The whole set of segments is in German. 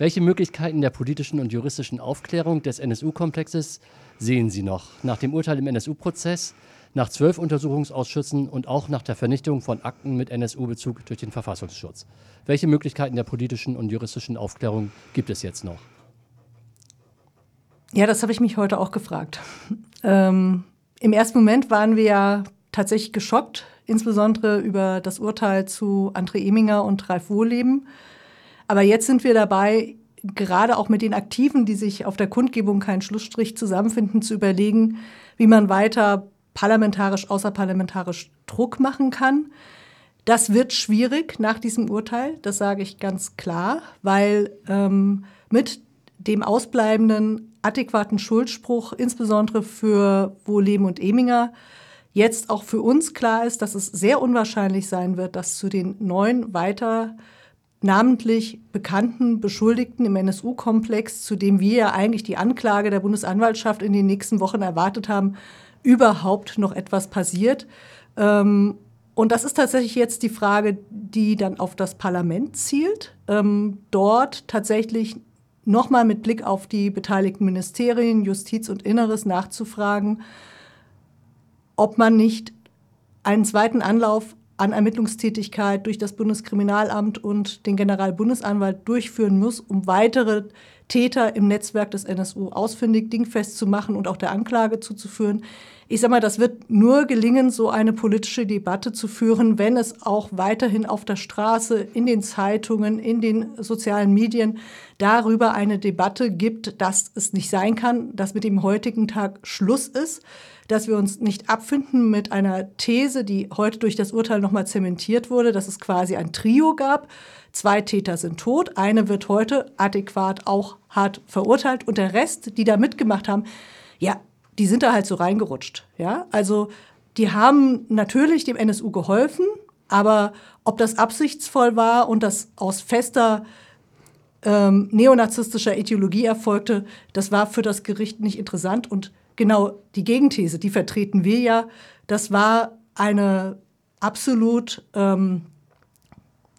Welche Möglichkeiten der politischen und juristischen Aufklärung des NSU-Komplexes sehen Sie noch nach dem Urteil im NSU-Prozess, nach zwölf Untersuchungsausschüssen und auch nach der Vernichtung von Akten mit NSU-Bezug durch den Verfassungsschutz? Welche Möglichkeiten der politischen und juristischen Aufklärung gibt es jetzt noch? Ja, das habe ich mich heute auch gefragt. Ähm, Im ersten Moment waren wir ja tatsächlich geschockt, insbesondere über das Urteil zu André Eminger und Ralf Wohleben. Aber jetzt sind wir dabei, gerade auch mit den Aktiven, die sich auf der Kundgebung keinen Schlussstrich zusammenfinden, zu überlegen, wie man weiter parlamentarisch, außerparlamentarisch Druck machen kann. Das wird schwierig nach diesem Urteil, das sage ich ganz klar, weil ähm, mit dem ausbleibenden adäquaten Schuldspruch, insbesondere für Wohleben und Eminger, jetzt auch für uns klar ist, dass es sehr unwahrscheinlich sein wird, dass zu den neun weiter namentlich bekannten Beschuldigten im NSU-Komplex, zu dem wir ja eigentlich die Anklage der Bundesanwaltschaft in den nächsten Wochen erwartet haben, überhaupt noch etwas passiert. Ähm, und das ist tatsächlich jetzt die Frage, die dann auf das Parlament zielt, ähm, dort tatsächlich nochmal mit Blick auf die beteiligten Ministerien, Justiz und Inneres nachzufragen, ob man nicht einen zweiten Anlauf an Ermittlungstätigkeit durch das Bundeskriminalamt und den Generalbundesanwalt durchführen muss, um weitere Täter im Netzwerk des NSU ausfindig, dingfest zu machen und auch der Anklage zuzuführen. Ich sage mal, das wird nur gelingen, so eine politische Debatte zu führen, wenn es auch weiterhin auf der Straße, in den Zeitungen, in den sozialen Medien darüber eine Debatte gibt, dass es nicht sein kann, dass mit dem heutigen Tag Schluss ist dass wir uns nicht abfinden mit einer These, die heute durch das Urteil nochmal zementiert wurde, dass es quasi ein Trio gab. Zwei Täter sind tot, eine wird heute adäquat auch hart verurteilt und der Rest, die da mitgemacht haben, ja, die sind da halt so reingerutscht. Ja, also die haben natürlich dem NSU geholfen, aber ob das absichtsvoll war und das aus fester ähm, neonazistischer Ideologie erfolgte, das war für das Gericht nicht interessant und genau die Gegenthese, die vertreten wir ja. Das war eine absolut ähm,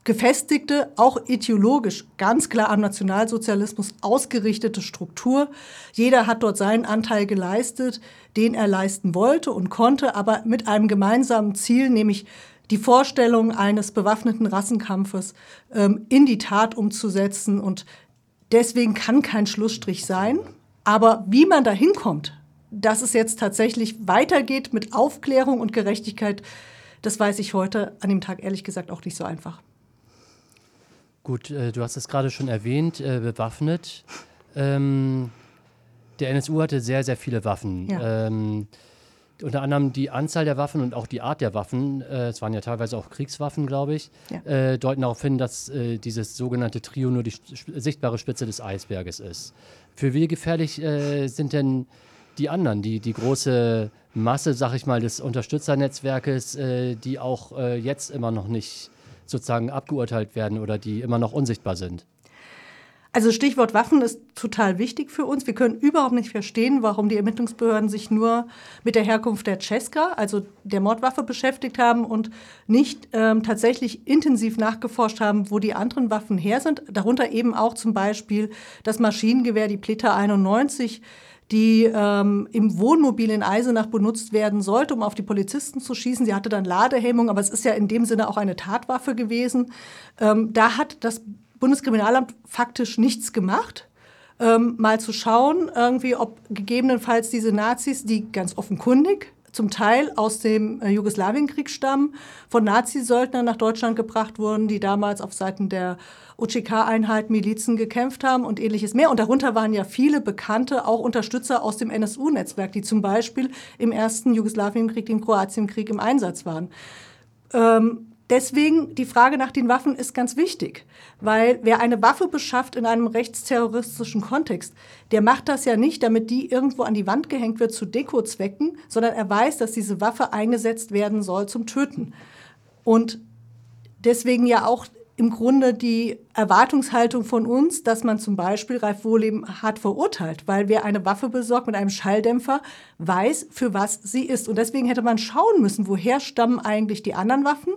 gefestigte, auch ideologisch ganz klar am Nationalsozialismus ausgerichtete Struktur. Jeder hat dort seinen Anteil geleistet, den er leisten wollte und konnte, aber mit einem gemeinsamen Ziel, nämlich die Vorstellung eines bewaffneten Rassenkampfes ähm, in die Tat umzusetzen. Und deswegen kann kein Schlussstrich sein. Aber wie man da hinkommt, dass es jetzt tatsächlich weitergeht mit Aufklärung und Gerechtigkeit, das weiß ich heute an dem Tag ehrlich gesagt auch nicht so einfach. Gut, äh, du hast es gerade schon erwähnt, äh, bewaffnet. Ähm, der NSU hatte sehr, sehr viele Waffen. Ja. Ähm, unter anderem die Anzahl der Waffen und auch die Art der Waffen, äh, es waren ja teilweise auch Kriegswaffen, glaube ich, ja. äh, deuten darauf hin, dass äh, dieses sogenannte Trio nur die sichtbare Spitze des Eisberges ist. Für wie gefährlich äh, sind denn die anderen, die, die große Masse, sag ich mal, des Unterstützernetzwerkes, äh, die auch äh, jetzt immer noch nicht sozusagen abgeurteilt werden oder die immer noch unsichtbar sind? Also Stichwort Waffen ist total wichtig für uns. Wir können überhaupt nicht verstehen, warum die Ermittlungsbehörden sich nur mit der Herkunft der Cesca, also der Mordwaffe, beschäftigt haben und nicht ähm, tatsächlich intensiv nachgeforscht haben, wo die anderen Waffen her sind. Darunter eben auch zum Beispiel das Maschinengewehr, die Pleta 91, die ähm, im Wohnmobil in Eisenach benutzt werden sollte, um auf die Polizisten zu schießen. Sie hatte dann Ladehemmung, aber es ist ja in dem Sinne auch eine Tatwaffe gewesen. Ähm, da hat das Bundeskriminalamt faktisch nichts gemacht. Ähm, mal zu schauen, irgendwie, ob gegebenenfalls diese Nazis, die ganz offenkundig zum Teil aus dem äh, Jugoslawienkrieg stammen, von Nazisöldnern nach Deutschland gebracht wurden, die damals auf Seiten der UCK-Einheit Milizen gekämpft haben und ähnliches mehr. Und darunter waren ja viele bekannte, auch Unterstützer aus dem NSU-Netzwerk, die zum Beispiel im ersten Jugoslawienkrieg, dem Kroatienkrieg im Einsatz waren. Ähm, Deswegen die Frage nach den Waffen ist ganz wichtig, weil wer eine Waffe beschafft in einem rechtsterroristischen Kontext, der macht das ja nicht, damit die irgendwo an die Wand gehängt wird zu Dekozwecken, sondern er weiß, dass diese Waffe eingesetzt werden soll zum Töten. Und deswegen ja auch im Grunde die Erwartungshaltung von uns, dass man zum Beispiel Ralf Wohleben hart verurteilt, weil wer eine Waffe besorgt mit einem Schalldämpfer, weiß, für was sie ist. Und deswegen hätte man schauen müssen, woher stammen eigentlich die anderen Waffen.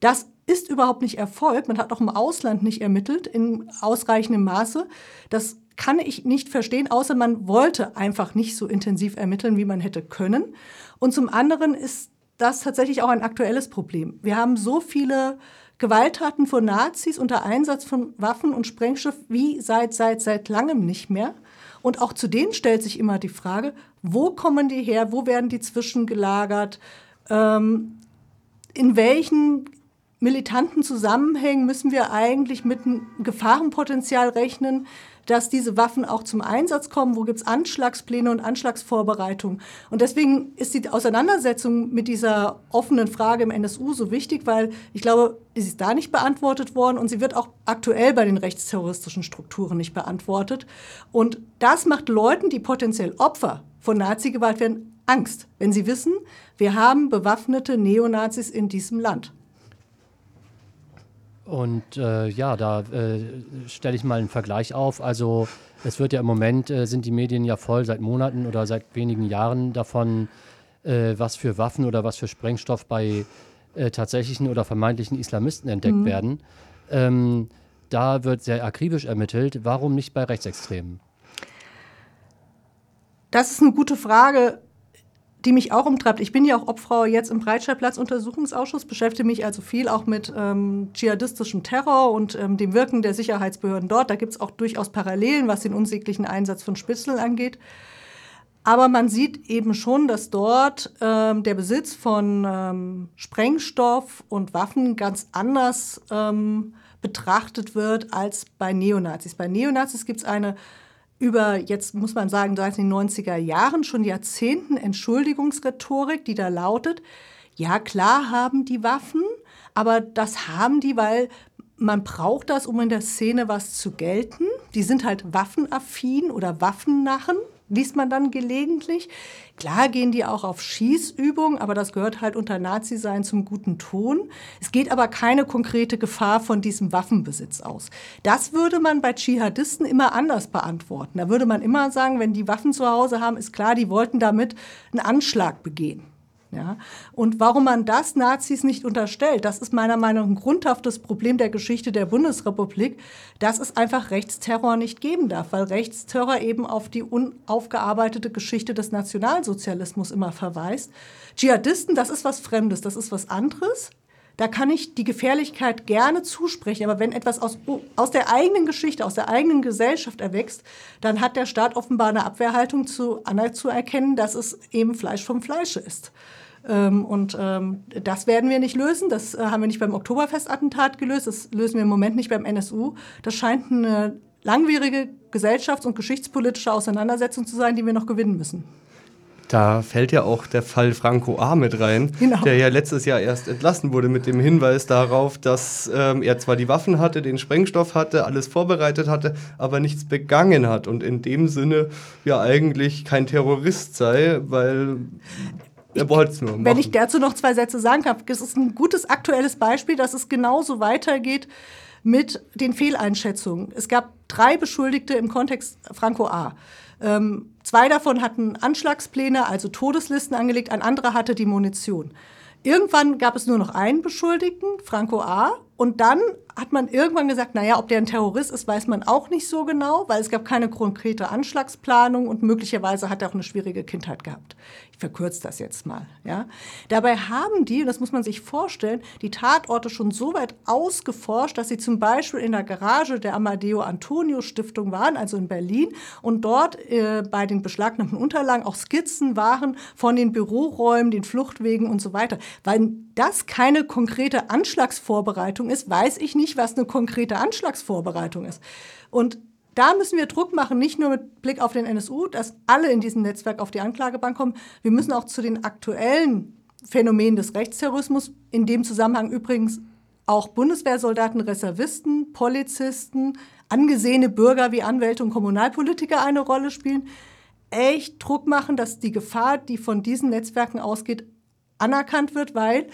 Das ist überhaupt nicht erfolgt. Man hat auch im Ausland nicht ermittelt in ausreichendem Maße. Das kann ich nicht verstehen, außer man wollte einfach nicht so intensiv ermitteln, wie man hätte können. Und zum anderen ist das tatsächlich auch ein aktuelles Problem. Wir haben so viele Gewalttaten von Nazis unter Einsatz von Waffen und Sprengstoff wie seit, seit, seit langem nicht mehr. Und auch zu denen stellt sich immer die Frage, wo kommen die her, wo werden die zwischengelagert, ähm, in welchen militanten Zusammenhängen müssen wir eigentlich mit einem Gefahrenpotenzial rechnen, dass diese Waffen auch zum Einsatz kommen, wo gibt es Anschlagspläne und Anschlagsvorbereitungen. Und deswegen ist die Auseinandersetzung mit dieser offenen Frage im NSU so wichtig, weil ich glaube, sie ist da nicht beantwortet worden und sie wird auch aktuell bei den rechtsterroristischen Strukturen nicht beantwortet. Und das macht Leuten, die potenziell Opfer von Nazi-Gewalt werden, Angst, wenn sie wissen, wir haben bewaffnete Neonazis in diesem Land. Und äh, ja, da äh, stelle ich mal einen Vergleich auf. Also es wird ja im Moment, äh, sind die Medien ja voll seit Monaten oder seit wenigen Jahren davon, äh, was für Waffen oder was für Sprengstoff bei äh, tatsächlichen oder vermeintlichen Islamisten entdeckt mhm. werden. Ähm, da wird sehr akribisch ermittelt. Warum nicht bei Rechtsextremen? Das ist eine gute Frage die mich auch umtreibt. Ich bin ja auch Obfrau jetzt im Breitscheidplatz-Untersuchungsausschuss, beschäftige mich also viel auch mit ähm, dschihadistischem Terror und ähm, dem Wirken der Sicherheitsbehörden dort. Da gibt es auch durchaus Parallelen, was den unsäglichen Einsatz von Spitzeln angeht. Aber man sieht eben schon, dass dort ähm, der Besitz von ähm, Sprengstoff und Waffen ganz anders ähm, betrachtet wird als bei Neonazis. Bei Neonazis gibt es eine über, jetzt muss man sagen, seit den 90er Jahren, schon Jahrzehnten Entschuldigungsrhetorik, die da lautet, ja klar haben die Waffen, aber das haben die, weil man braucht das, um in der Szene was zu gelten. Die sind halt waffenaffin oder Waffennachen liest man dann gelegentlich. Klar gehen die auch auf Schießübungen, aber das gehört halt unter Nazi-Sein zum guten Ton. Es geht aber keine konkrete Gefahr von diesem Waffenbesitz aus. Das würde man bei Dschihadisten immer anders beantworten. Da würde man immer sagen, wenn die Waffen zu Hause haben, ist klar, die wollten damit einen Anschlag begehen. Ja? Und warum man das Nazis nicht unterstellt, das ist meiner Meinung nach ein grundhaftes Problem der Geschichte der Bundesrepublik, dass es einfach Rechtsterror nicht geben darf, weil Rechtsterror eben auf die unaufgearbeitete Geschichte des Nationalsozialismus immer verweist. Dschihadisten, das ist was Fremdes, das ist was anderes. Da kann ich die Gefährlichkeit gerne zusprechen, aber wenn etwas aus, aus der eigenen Geschichte, aus der eigenen Gesellschaft erwächst, dann hat der Staat offenbar eine Abwehrhaltung zu, anerkennen, dass es eben Fleisch vom Fleische ist. Ähm, und ähm, das werden wir nicht lösen. Das äh, haben wir nicht beim Oktoberfestattentat gelöst. Das lösen wir im Moment nicht beim NSU. Das scheint eine langwierige gesellschafts- und geschichtspolitische Auseinandersetzung zu sein, die wir noch gewinnen müssen. Da fällt ja auch der Fall Franco A. mit rein, genau. der ja letztes Jahr erst entlassen wurde mit dem Hinweis darauf, dass ähm, er zwar die Waffen hatte, den Sprengstoff hatte, alles vorbereitet hatte, aber nichts begangen hat und in dem Sinne ja eigentlich kein Terrorist sei, weil er wollte es nur machen. Wenn ich dazu noch zwei Sätze sagen kann, das ist ein gutes aktuelles Beispiel, dass es genauso weitergeht mit den Fehleinschätzungen. Es gab drei Beschuldigte im Kontext Franco A. Ähm, zwei davon hatten Anschlagspläne, also Todeslisten angelegt, ein anderer hatte die Munition. Irgendwann gab es nur noch einen Beschuldigten, Franco A. Und dann hat man irgendwann gesagt, naja, ob der ein Terrorist ist, weiß man auch nicht so genau, weil es gab keine konkrete Anschlagsplanung und möglicherweise hat er auch eine schwierige Kindheit gehabt. Ich verkürze das jetzt mal. Ja. Dabei haben die, und das muss man sich vorstellen, die Tatorte schon so weit ausgeforscht, dass sie zum Beispiel in der Garage der Amadeo Antonio Stiftung waren, also in Berlin, und dort äh, bei den beschlagnahmten Unterlagen auch Skizzen waren von den Büroräumen, den Fluchtwegen und so weiter. Weil das keine konkrete Anschlagsvorbereitung ist, weiß ich nicht, was eine konkrete Anschlagsvorbereitung ist. Und da müssen wir Druck machen, nicht nur mit Blick auf den NSU, dass alle in diesem Netzwerk auf die Anklagebank kommen. Wir müssen auch zu den aktuellen Phänomenen des Rechtsterrorismus, in dem Zusammenhang übrigens auch Bundeswehrsoldaten, Reservisten, Polizisten, angesehene Bürger wie Anwälte und Kommunalpolitiker eine Rolle spielen, echt Druck machen, dass die Gefahr, die von diesen Netzwerken ausgeht, anerkannt wird, weil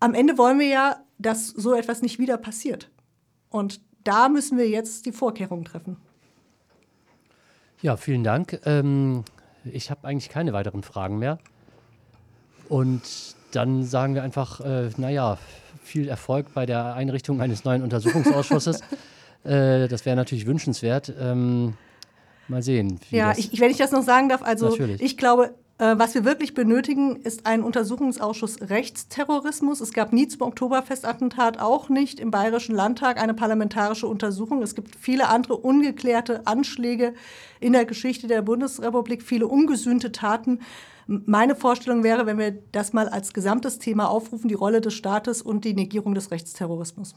am Ende wollen wir ja, dass so etwas nicht wieder passiert. Und da müssen wir jetzt die Vorkehrungen treffen. Ja, vielen Dank. Ähm, ich habe eigentlich keine weiteren Fragen mehr. Und dann sagen wir einfach, äh, naja, viel Erfolg bei der Einrichtung eines neuen Untersuchungsausschusses. äh, das wäre natürlich wünschenswert. Ähm, mal sehen. ja, ich, wenn ich das noch sagen darf, also natürlich. ich glaube, was wir wirklich benötigen, ist ein Untersuchungsausschuss Rechtsterrorismus. Es gab nie zum Oktoberfestattentat, auch nicht im Bayerischen Landtag, eine parlamentarische Untersuchung. Es gibt viele andere ungeklärte Anschläge in der Geschichte der Bundesrepublik, viele ungesühnte Taten. Meine Vorstellung wäre, wenn wir das mal als gesamtes Thema aufrufen, die Rolle des Staates und die Negierung des Rechtsterrorismus.